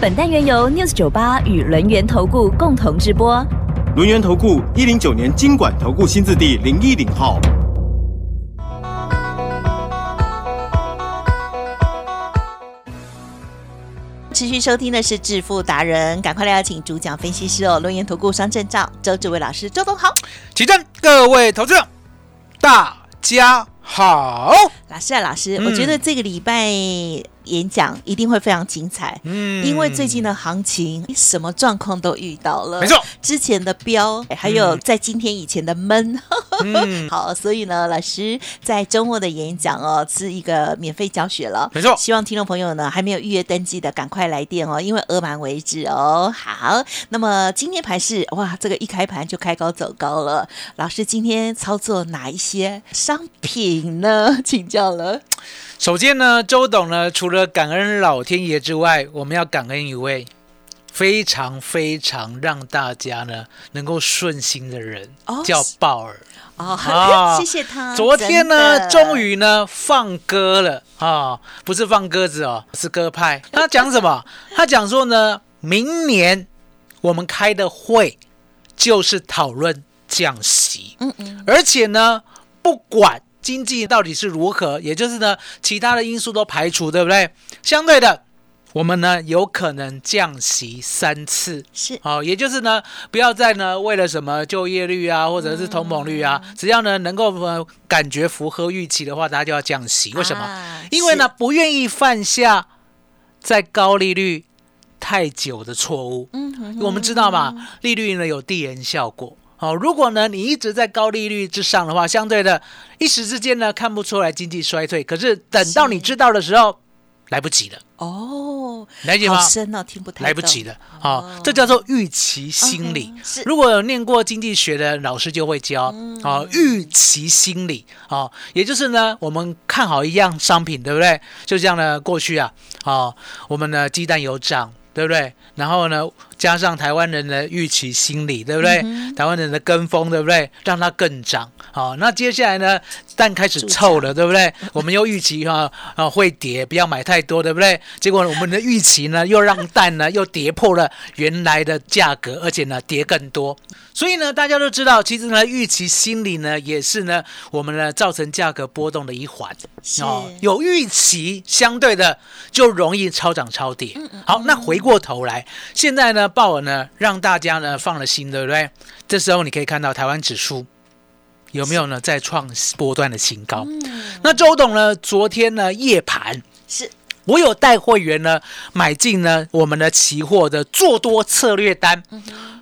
本单元由 News 九八与轮源投顾共同直播。轮源投顾一零九年经管投顾新字第零一零号。持续收听的是致富达人，赶快来邀请主讲分析师哦，轮源投顾双证照周志伟老师，周董好。起正，各位投资者，大家好。老师啊，老师，我觉得这个礼拜演讲一定会非常精彩，嗯。因为最近的行情什么状况都遇到了，没错，之前的飙，还有在今天以前的闷，嗯。好，所以呢，老师在周末的演讲哦是一个免费教学了，没错。希望听众朋友呢还没有预约登记的赶快来电哦，因为额满为止哦。好，那么今天盘是哇，这个一开盘就开高走高了，老师今天操作哪一些商品呢？请教了。首先呢，周董呢，除了感恩老天爷之外，我们要感恩一位非常非常让大家呢能够顺心的人，哦叫鲍尔。哦，啊 谢谢他。昨天呢，的终于呢放歌了啊，不是放鸽子哦，是鸽派。他讲什么？他讲说呢，明年我们开的会就是讨论降息，嗯嗯，而且呢，不管经济到底是如何，也就是呢，其他的因素都排除，对不对？相对的，我们呢有可能降息三次。是好、也就是呢，不要再呢为了什么就业率啊，或者是通膨率啊，只要呢能够呃感觉符合预期的话，大家就要降息。为什么？啊因为呢不愿意犯下在高利率太久的错误。嗯我们知道嘛，利率呢有递延效果。好、如果呢你一直在高利率之上的话，相对的一时之间呢看不出来经济衰退，可是等到你知道的时候，来不及了，哦，了解吗？好深哦，听不太懂来不及了，好、这叫做预期心理。是如果有念过经济学的老师就会教，嗯哦，预期心理，哦，也就是呢，我们看好一样商品，对不对？就像呢，过去啊，哦，我们的鸡蛋有涨，对不对？然后呢，加上台湾人的预期心理，对不对？嗯台湾人的跟风，对不对？让它更涨。好、那接下来呢，蛋开始臭了，对不对？我们又预期哈啊会跌，不要买太多，对不对？结果我们的预期呢，又让蛋呢又跌破了原来的价格，而且呢跌更多。所以呢，大家都知道，其实呢，预期心理呢也是呢我们呢造成价格波动的一环。哦有预期，相对的就容易超涨超跌。嗯好，那回过头来，现在呢，鲍尔呢让大家呢放了心，对不对？这时候你可以看到台湾指数有没有呢在创波段的新高？那周董呢，昨天呢夜盘。是我有带会员呢买进呢我们的期货的做多策略单，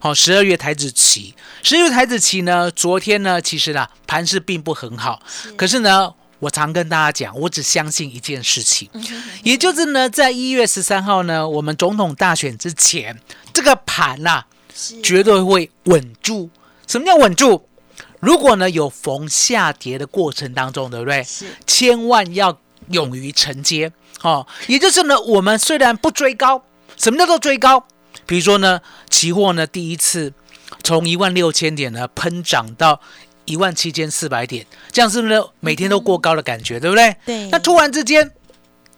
好，十二月台子期，十二月台子期呢，昨天呢其实呢盘势并不很好，可是呢。我常跟大家讲，我只相信一件事情，也就是呢，在一月十三号呢，我们总统大选之前，这个盘呐、是绝对会稳住。什么叫稳住？如果呢有逢下跌的过程当中，对不对？是千万要勇于承接哦。也就是呢，我们虽然不追高，什么叫做追高？比如说呢，期货呢第一次从一万六千点呢喷涨到一万七千四百点，这样是不是每天都过高的感觉，对不对？对那突然之间，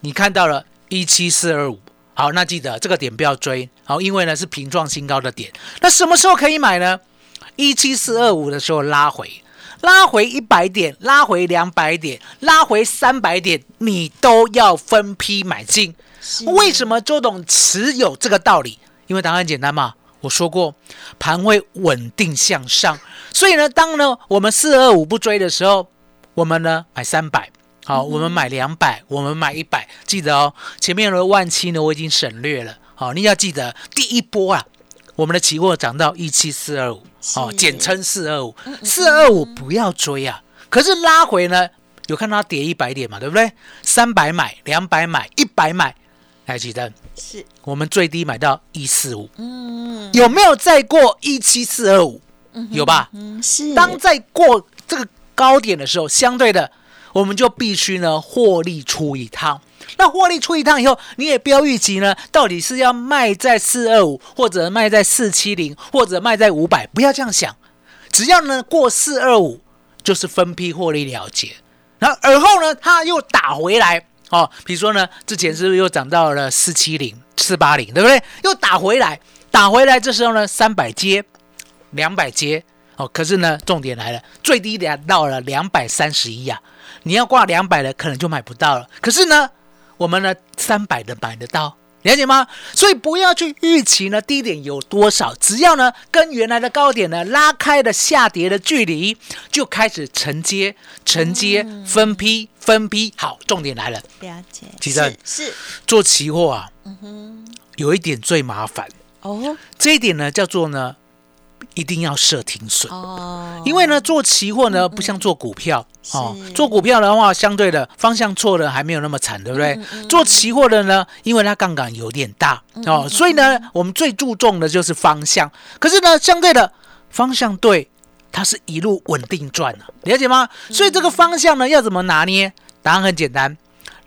你看到了一七四二五，好，那记得这个点不要追，好，因为呢是平创新高的点。那什么时候可以买呢？一七四二五的时候拉回，拉回一百点，拉回两百点，拉回三百点，你都要分批买进。为什么周董持有这个道理？因为答案简单嘛，我说过，盘会稳定向上，所以呢，当呢我们四二五不追的时候，我们呢买三百。好，我们买两百，我们买一百，记得哦。前面的万七呢，我已经省略了。好，你要记得第一波啊，我们的期货涨到一七四二五，好，是简称四二五，四二五不要追啊。可是拉回呢，有看到它跌一百点嘛，对不对？三百买，两百买，一百买，来，记得，是，我们最低买到一四五，嗯有没有再过一七四二五？有吧？嗯是，当在过这个高点的时候，相对的，我们就必须呢获利出一趟。那获利出一趟以后，你也不要预期呢，到底是要卖在四二五，或者卖在四七零，或者卖在五百，不要这样想。只要呢过四二五，就是分批获利了结。然后而后呢，它又打回来哦，比如说呢，之前是不是又涨到了四七零、四八零，对不对？又打回来，打回来，这时候呢，三百接，两百接，哦，可是呢，重点来了，最低点到了两百三十一啊，你要挂两百的，可能就买不到了。可是呢，我们呢，三百的买得到。了解吗？所以不要去预期呢低点有多少，只要呢跟原来的高点呢拉开了下跌的距离，就开始承接、承接、分批、分批。好，重点来了，了解，其实是是做期货啊，嗯哼有一点最麻烦，哦这一点呢叫做呢一定要设停损。哦，因为呢，做期货呢不像做股票哦，做股票的话，相对的方向错了还没有那么惨，对不对？做期货的呢，因为它杠杆有点大哦，所以呢，我们最注重的就是方向。可是呢，相对的方向对，它是一路稳定赚的，了解吗？所以这个方向呢，要怎么拿捏？答案很简单，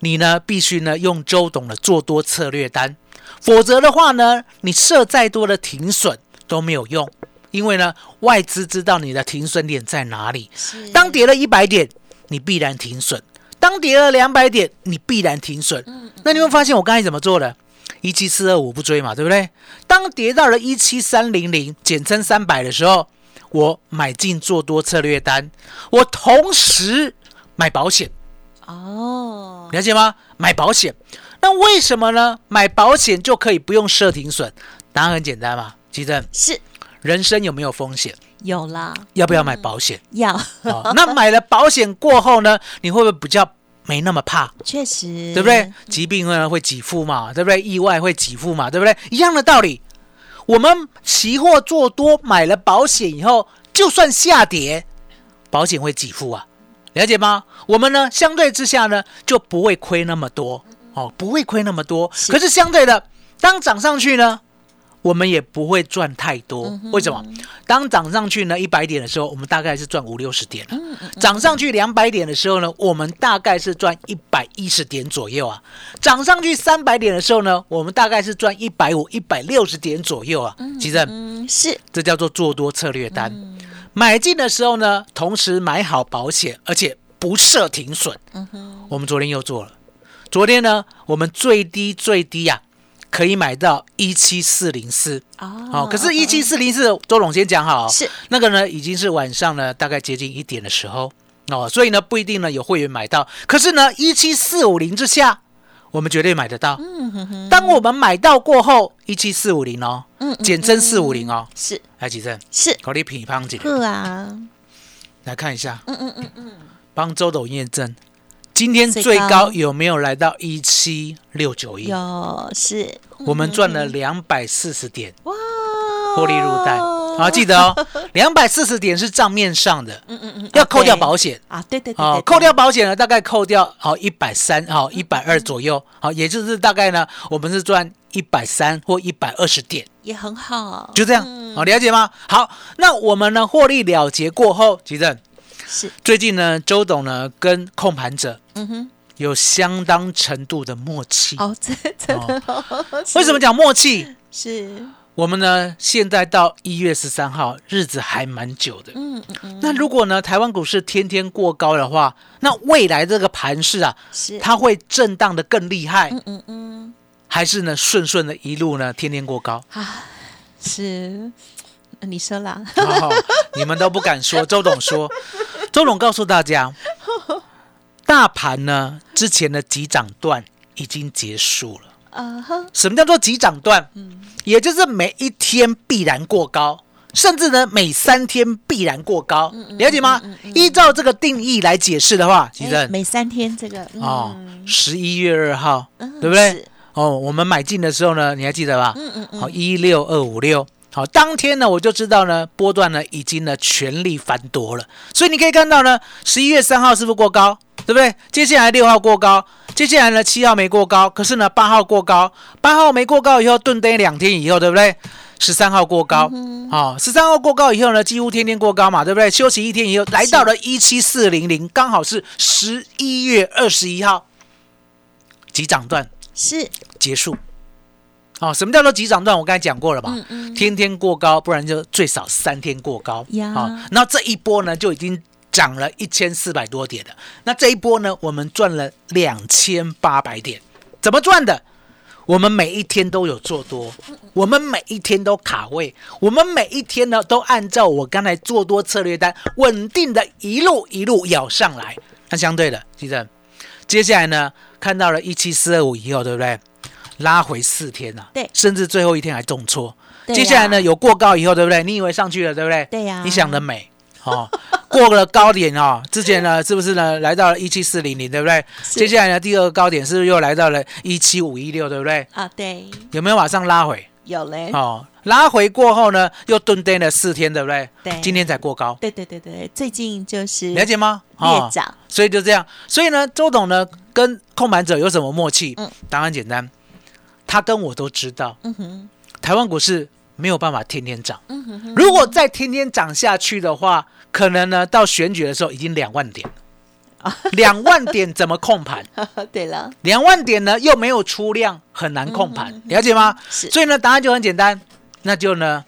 你呢必须呢用周董的做多策略单，否则的话呢，你设再多的停损都没有用。因为呢，外资知道你的停损点在哪里。当跌了一百点，你必然停损；当跌了两百点，你必然停损。那你会发现我刚才怎么做的？一七四二五不追嘛，对不对？当跌到了一七三零零，简称三百的时候，我买进做多策略单，我同时买保险，哦，了解吗？买保险。那为什么呢？买保险就可以不用设停损？答案很简单嘛，基正。是人生有没有风险？有啦，要不要买保险？要，哦，那买了保险过后呢，你会不会比较没那么怕？确实，对不对？疾病呢会给付嘛，对不对？意外会给付嘛，对不对？一样的道理，我们期货做多买了保险以后，就算下跌，保险会给付啊，了解吗？我们呢相对之下呢就不会亏那么多哦，不会亏那么多。可是相对的，当涨上去呢？我们也不会赚太多，为什么？当涨上去呢一百点的时候，我们大概是赚五六十点了；涨上去两百点的时候呢，我们大概是赚一百一十点左右啊；涨上去三百点的时候呢，我们大概是赚一百五、一百六十点左右啊。其实嗯，是这叫做做多策略单。买进的时候呢，同时买好保险，而且不设停损。我们昨天又做了，昨天呢，我们最低最低啊，可以买到一七四零四。哦好，可是，一七四零四，周总先讲好哦，是。那个呢，已经是晚上呢，大概接近一点的时候。哦，所以呢，不一定呢有会员买到。可是呢，一七四五零之下，我们绝对买得到。嗯哼哼。当我们买到过后，一七四五零哦，嗯嗯简称四五零哦，是。来几阵，是，考虑乒乓几是啊，来看一下，嗯嗯嗯嗯，帮周董验证，今天最最高。高有没有来到一七六九一？有是，我们赚了两百四十点，哇，获利入袋。好，记得哦，两百四十点是账面上的，嗯嗯嗯，要扣掉保险。啊，对对对哦，，扣掉保险呢，大概扣掉好一百三，好一百二左右，好，也就是大概呢，我们是赚一百三或一百二十点，也很好，就这样，好，了解吗？好，那我们呢获利了结过后，其实是，最近呢，周董呢跟控盘者嗯哼，有相当程度的默契。哦，这真的哦，为什么讲默契？是？我们呢现在到一月十三号，日子还蛮久的。嗯嗯嗯，那如果呢台湾股市天天过高的话，那未来这个盘势啊，是，它会震荡的更厉害，嗯嗯嗯，还是呢顺顺的一路呢天天过高？啊，是，你说啦，哦，你们都不敢说，周董说，周董告诉大家，大盘呢之前的急涨段已经结束了。啊哈，什么叫做急涨段？也就是每一天必然过高，甚至呢每三天必然过高，了解吗？依照这个定义来解释的话，其实哎每三天这个，哦嗯，十一月二号，嗯对不对？哦，我们买进的时候呢，你还记得吧？嗯嗯嗯，好，一六二五六。好，当天呢，我就知道呢，波段呢已经呢全力翻多了，所以你可以看到呢，十一月三号是不是过高？对不对？接下来六号过高，接下来呢七号没过高，可是呢八号过高，八号没过高以后顿跌两天以后，对不对？十三号过高，好、十三号过高以后呢，几乎天天过高嘛，对不对？休息一天以后，来到了一七四零零，刚好是十一月二十一号，急涨段是结束。哦，什么叫做急涨段？我刚才讲过了吧？嗯嗯天天过高，不然就最少三天过高。呀好、然后这一波呢就已经涨了一千四百多点的。那这一波呢，我们赚了两千八百点，怎么赚的？我们每一天都有做多，我们每一天都卡位，我们每一天呢都按照我刚才做多策略单，稳定的一路一路咬上来。那相对的，记得接下来呢，看到了一七四二五以后，对不对？拉回四天呐、对甚至最后一天还重挫。对接下来呢，有过高以后，对不对？你以为上去了，对不对？对呀你想得美哦，过了高点哦，之前呢是不是呢来到了一七四零零，对不对？接下来呢第二个高点是不是又来到了一七五一六，对不对？啊，对，有没有马上拉回？有嘞，哦，拉回过后呢，又蹲跌了四天，对不对？对今天才过高，对对对对，最近就是了解吗？略哦涨，所以就这样，所以呢，周董呢跟控盘者有什么默契？嗯答案简单，他跟我都知道，嗯哼，台湾股市没有办法天天涨。如果再天天涨下去的话，可能呢到选举的时候已经两万点了，两万点怎么控盘？对了，两万点呢又没有出量，很难控盘，嗯了解吗？是所以呢，答案就很简单，那就呢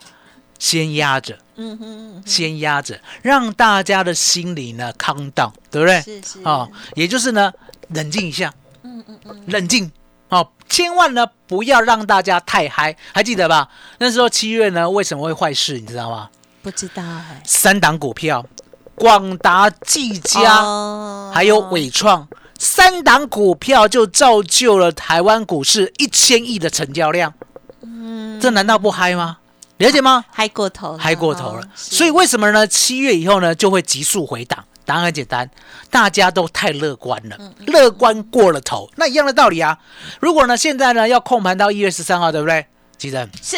先压着，嗯哼，先压着，让大家的心里呢 calm down，对不对？是是哦，也就是呢冷静一下，嗯嗯嗯，冷静。哦，千万呢不要让大家太嗨，还记得吧？那时候七月呢为什么会坏事，你知道吗？不知道哎，三档股票，广达、技嘉、哦还有伟创三档股票就造就了台湾股市一千亿的成交量。嗯这难道不嗨吗？了解吗？嗨过头了，嗨过头了所以为什么呢？七月以后呢就会急速回档？答案很简单，大家都太乐观了，嗯乐观过了头。那一样的道理啊。如果呢现在呢要控盘到一月十三号，对不对？记得是，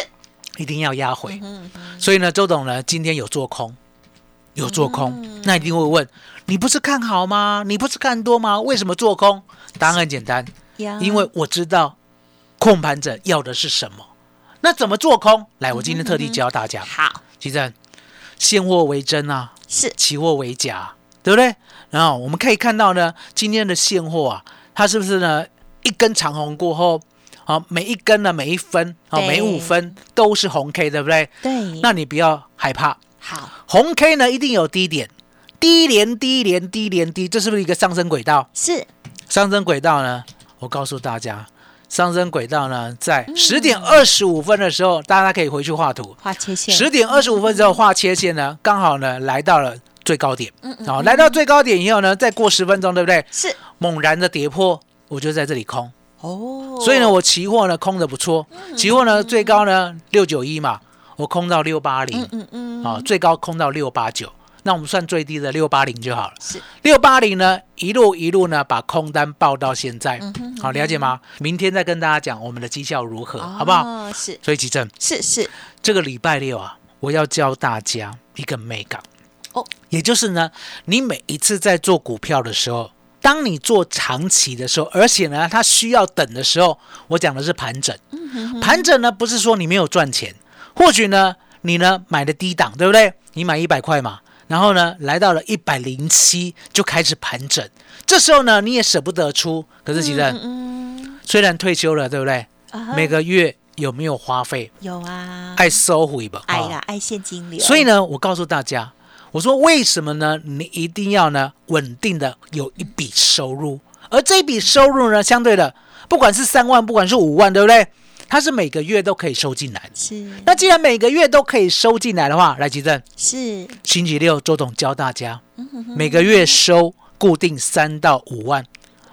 一定要压回。嗯嗯，所以呢，周董呢今天有做空，有做空，嗯那一定会问你不是看好吗？你不是看多吗？为什么做空？答案很简单，因为我知道控盘者要的是什么。那怎么做空？来，我今天特地教大家。好其实现货为真啊，是期货为假，对不对？然后我们可以看到呢，今天的现货啊，它是不是呢一根长红过后，啊，每一根呢每一分啊每五分都是红 K，对不对？对，那你不要害怕，好红 K 呢一定有低点，低连低连低连低，这是不是一个上升轨道？是上升轨道呢，我告诉大家，上升轨道呢在嗯十点二十五分的时候，大家可以回去画图。画切线，十点二十五分之后画切线呢，刚好呢来到了最高点。嗯嗯好、来到最高点以后呢，再过十分钟，对不对？是猛然的跌破，我就在这里空。哦，所以呢，我期货呢空的不错，期货呢最高呢六九一嘛，我空到六八零嗯，嗯嗯，啊，最高空到六八九。那我们算最低的六八零就好了。是六八零呢，一路一路呢把空单报到现在，嗯好了解吗？明天再跟大家讲我们的绩效如何，好不好？哦，是所以吉正，是是这个礼拜六啊，我要教大家一个美感哦，也就是呢，你每一次在做股票的时候，当你做长期的时候，而且呢，它需要等的时候，我讲的是盘整。盘整呢，不是说你没有赚钱，或许呢，你呢买的低档，对不对？你买一百块嘛，然后呢，来到了一百零七就开始盘整，这时候呢，你也舍不得出。可是其实、嗯虽然退休了，对不对？啊每个月有没有花费？有啊，爱收回吧，哦爱啦，爱现金流，所以呢，我告诉大家，我说为什么呢？你一定要呢稳定的有一笔收入，而这一笔收入呢，相对的，不管是三万，不管是五万，对不对？它是每个月都可以收进来的。是那既然每个月都可以收进来的话，来吉正，是星期六周董教大家，嗯每个月收固定三到五万，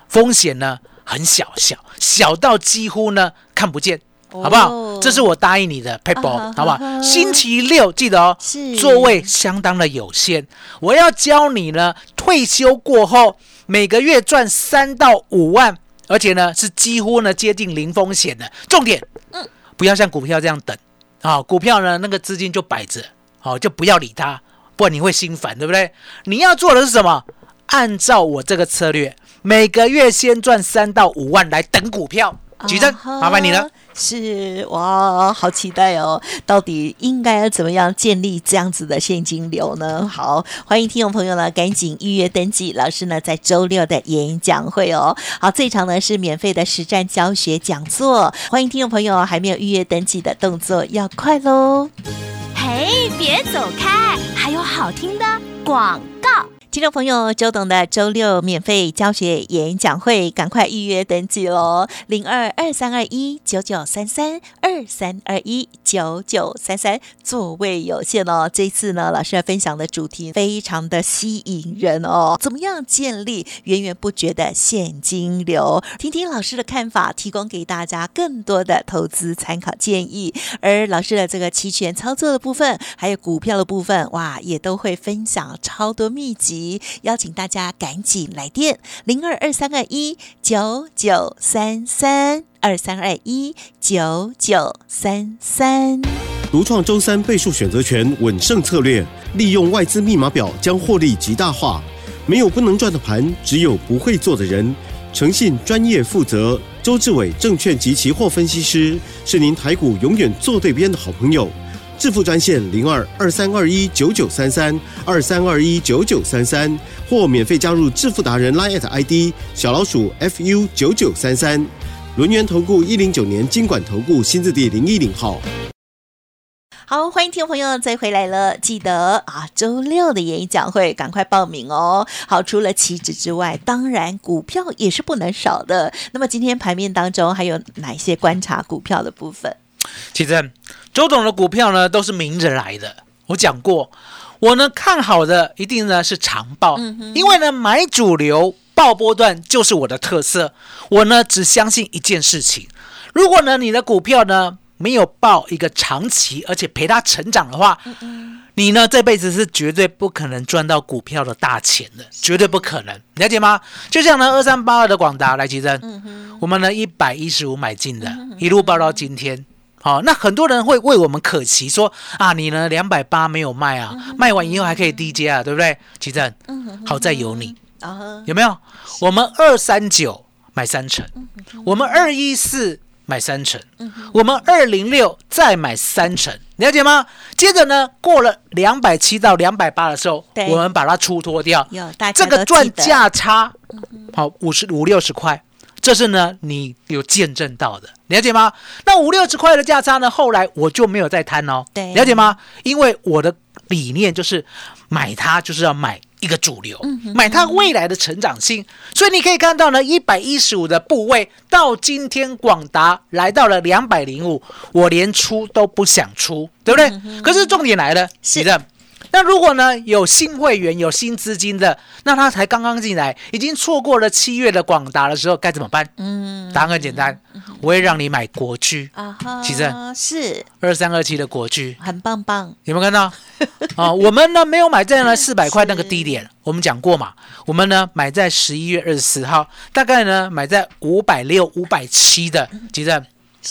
风险呢很小，小小到几乎呢看不见。好不好哦？这是我答应你的 paper，好不好星期六记得哦，是座位相当的有限。我要教你呢，退休过后每个月赚三到五万，而且呢是几乎呢接近零风险的。重点，嗯不要像股票这样等啊、股票呢那个资金就摆着，好、就不要理它，不然你会心烦，对不对？你要做的是什么？按照我这个策略，每个月先赚三到五万来等股票。举证，麻烦你了。是哇，好期待哦！到底应该要怎么样建立这样子的现金流呢？好，欢迎听众朋友呢，赶紧预约登记。老师呢，在周六的演讲会哦。好，这场呢是免费的实战教学讲座，欢迎听众朋友还没有预约登记的动作要快喽。嘿，别走开，还有好听的广告。听众朋友，周董的周六免费教学演讲会，赶快预约登记喽！零二二三二一九九三三二三二一九九三三，座位有限哦。这次呢，老师要分享的主题非常的吸引人哦。怎么样建立源源不绝的现金流？听听老师的看法，提供给大家更多的投资参考建议。而老师的这个期权操作的部分，还有股票的部分，哇，也都会分享超多秘籍。邀请大家赶紧来电零二二三二一九九三三二三二一九九三三。独创周三倍数选择权稳胜策略，利用外资密码表将获利极大化。没有不能赚的盘，只有不会做的人。诚信、专业、负责，周志伟证券及期货分析师是您台股永远做对边的好朋友。致富专线零二二三二一九九三三二三二一九九三三，或免费加入致富达人 Line ID 小老鼠 fu 九九三三，轮源投顾一零九年经管投顾新字第零一零号。好，欢迎听众朋友再回来了，记得啊，周六的演讲会赶快报名哦。好，除了期指之外，当然股票也是不能少的。那么今天盘面当中还有哪一些观察股票的部分？其实。周董的股票呢，都是明着来的。我讲过，我呢看好的一定呢是长报，因为呢买主流报波段就是我的特色。我呢只相信一件事情：如果呢你的股票呢没有报一个长期，而且陪它成长的话，你呢这辈子是绝对不可能赚到股票的大钱的，绝对不可能，了解吗？就像呢二三八二的广达来吉珍，我们呢一百一十五买进的，一路报到今天。好，那很多人会为我们可惜，说啊，你呢两百八没有卖啊，卖完以后还可以低接啊，对不对？奇正，好在有你，有没有？我们二三九买三成，我们二一四买三成，我们二零六再买三成，了解吗？接着呢，过了两百七到两百八的时候，我们把它出脱掉，这个赚价差，好五十五六十块。这是呢，你有见证到的，了解吗？那五六十块的价差呢，后来我就没有再贪哦，对，了解吗？因为我的理念就是买它就是要买一个主流，买它未来的成长性。所以你可以看到呢，一百一十五的部位到今天广达来到了两百零五，我连出都不想出，对不对？可是重点来了，是的。那如果呢有新会员有新资金的，那他才刚刚进来，已经错过了七月的广达的时候，该怎么办？嗯，答案很简单，我会让你买国巨。啊，其实是。二三二七的国巨，很棒棒，有没有看到？啊，我们呢没有买在呢四百块那个低点，我们讲过嘛，我们呢买在十一月二十四号，大概呢买在五百六五百七的，其实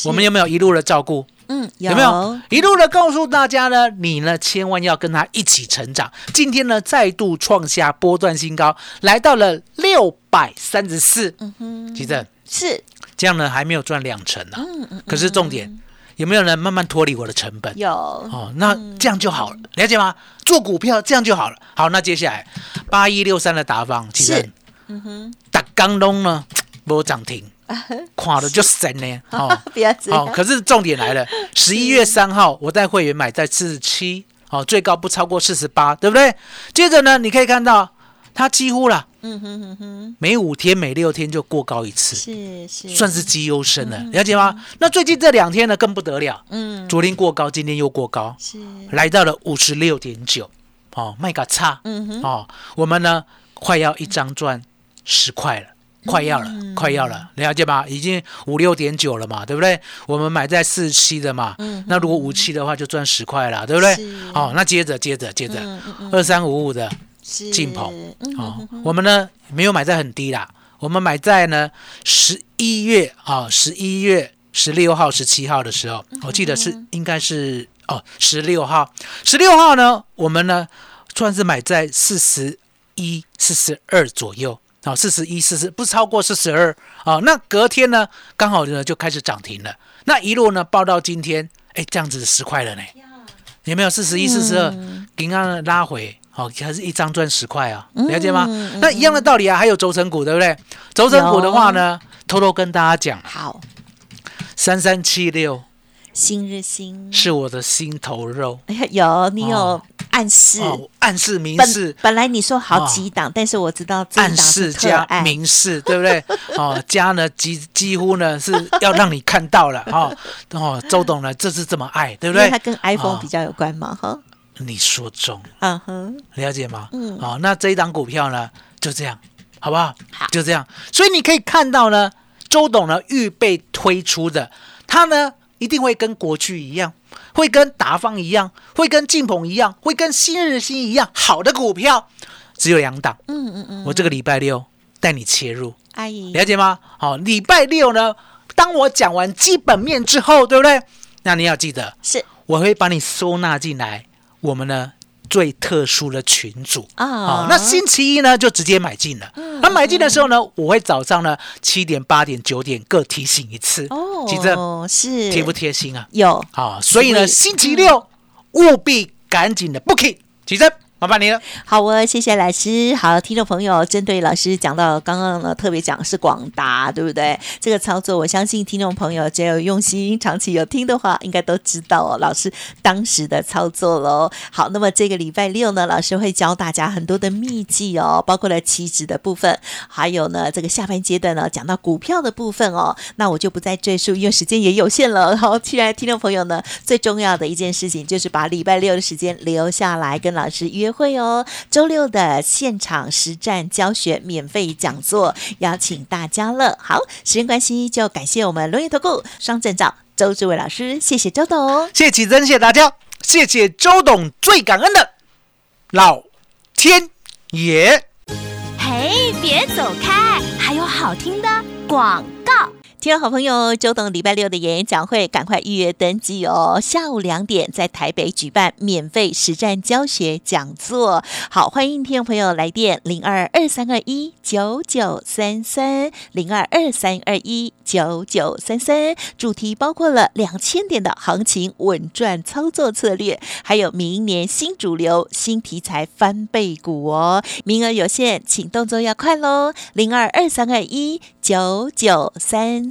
我们有没有一路的照顾？嗯，有没有一路的告诉大家呢？你呢，千万要跟他一起成长。今天呢，再度创下波段新高，来到了六百三十四。嗯哼，其实是这样呢，还没有赚两成呢。嗯嗯。可是重点有没有人慢慢脱离我的成本？有哦，那这样就好了，了解吗？做股票这样就好了。好，那接下来八一六三的达方，其实嗯哼，打刚隆呢，没涨停。垮了就神呢，哦，不要这样。可是重点来了，十一月三号我带会员买在四十七，好，最高不超过四十八，对不对？接着呢，你可以看到它几乎了，嗯哼哼哼，每五天、每六天就过高一次，是是，算是绩优生了，了解吗？那最近这两天呢更不得了，嗯，昨天过高，今天又过高，是来到了五十六点九，哦，卖个差，嗯哼，哦，我们呢快要一张赚十块了。快要了，快要了，了解吧？已经五六点九了嘛，对不对？我们买在四七的嘛，那如果五七的话就赚十块了，对不对？好，那接着接着接着，二三五五的进鹏，哦，我们呢没有买在很低啦，我们买在呢十一月啊，十一月十六号、十七号的时候，我记得是应该是哦十六号，十六号呢，我们呢算是买在四十。一、四十二左右。好，四十一、四十不超过四十二啊。那隔天呢，刚好呢就开始涨停了。那一路呢报到今天，哎，这样子十块了呢。有没有四十一、四十二？刚刚拉回，好，还是一张赚十块啊？了解吗？那一样的道理啊，还有轴承股，对不对？轴承股的话呢，偷偷跟大家讲，好，三三七六新日新是我的心头肉。哎呀，有你有哦暗示。哦，暗示明示本。本来你说好几档，但是我知道暗示加明示，对不对？哦，加呢几几乎呢是要让你看到了哦哦，周董呢这次这么爱，对不对因为它？跟 iPhone 哦比较有关嘛，哈。你说中，嗯哼，了解吗？嗯好、那这一档股票呢就这样，好不好？好就这样。所以你可以看到呢，周董呢预备推出的，他呢一定会跟国巨一样，会跟达方一样，会跟劲鹏一样，会跟新日新一样，好的股票只有两档。嗯嗯嗯，我这个礼拜六带你切入，阿姨了解吗？好、礼拜六呢，当我讲完基本面之后，对不对？那你要记得，是我会把你收纳进来，我们呢最特殊的群组。啊好、那星期一呢就直接买进了。那买进的时候呢，我会早上呢七点、八点、九点各提醒一次。哦，记着是贴不贴心啊？有好、所以呢，星期六务必赶紧的 booking，起身，麻烦你。好哦，谢谢老师。好，听众朋友，针对老师讲到刚刚呢，特别讲是广达，对不对？这个操作，我相信听众朋友只要有用心、长期有听的话，应该都知道哦。老师当时的操作喽。好，那么这个礼拜六呢，老师会教大家很多的秘技哦，包括了期指的部分，还有呢这个下半阶段呢讲到股票的部分哦。那我就不再赘述，因为时间也有限了。好，亲爱的听众朋友呢，最重要的一件事情就是把礼拜六的时间留下来跟老师约会哦。周六的现场实战教学免费讲座邀请大家了。好，时间关系就感谢我们龙岩投顾双证照周志伟老师，谢谢周董。谢谢启真，谢谢大家，谢谢周董，最感恩的老天爷。嘿，别走开，还有好听的广告。听众好朋友，周董礼拜六的演讲会，赶快预约登记哦！下午两点在台北举办免费实战教学讲座，好，欢迎听众朋友来电零二二三二一九九三三零二二三二一九九三三，主题包括了两千点的行情稳赚操作策略，还有明年新主流新题材翻倍股哦，名额有限，请动作要快喽！零二二三二一九九三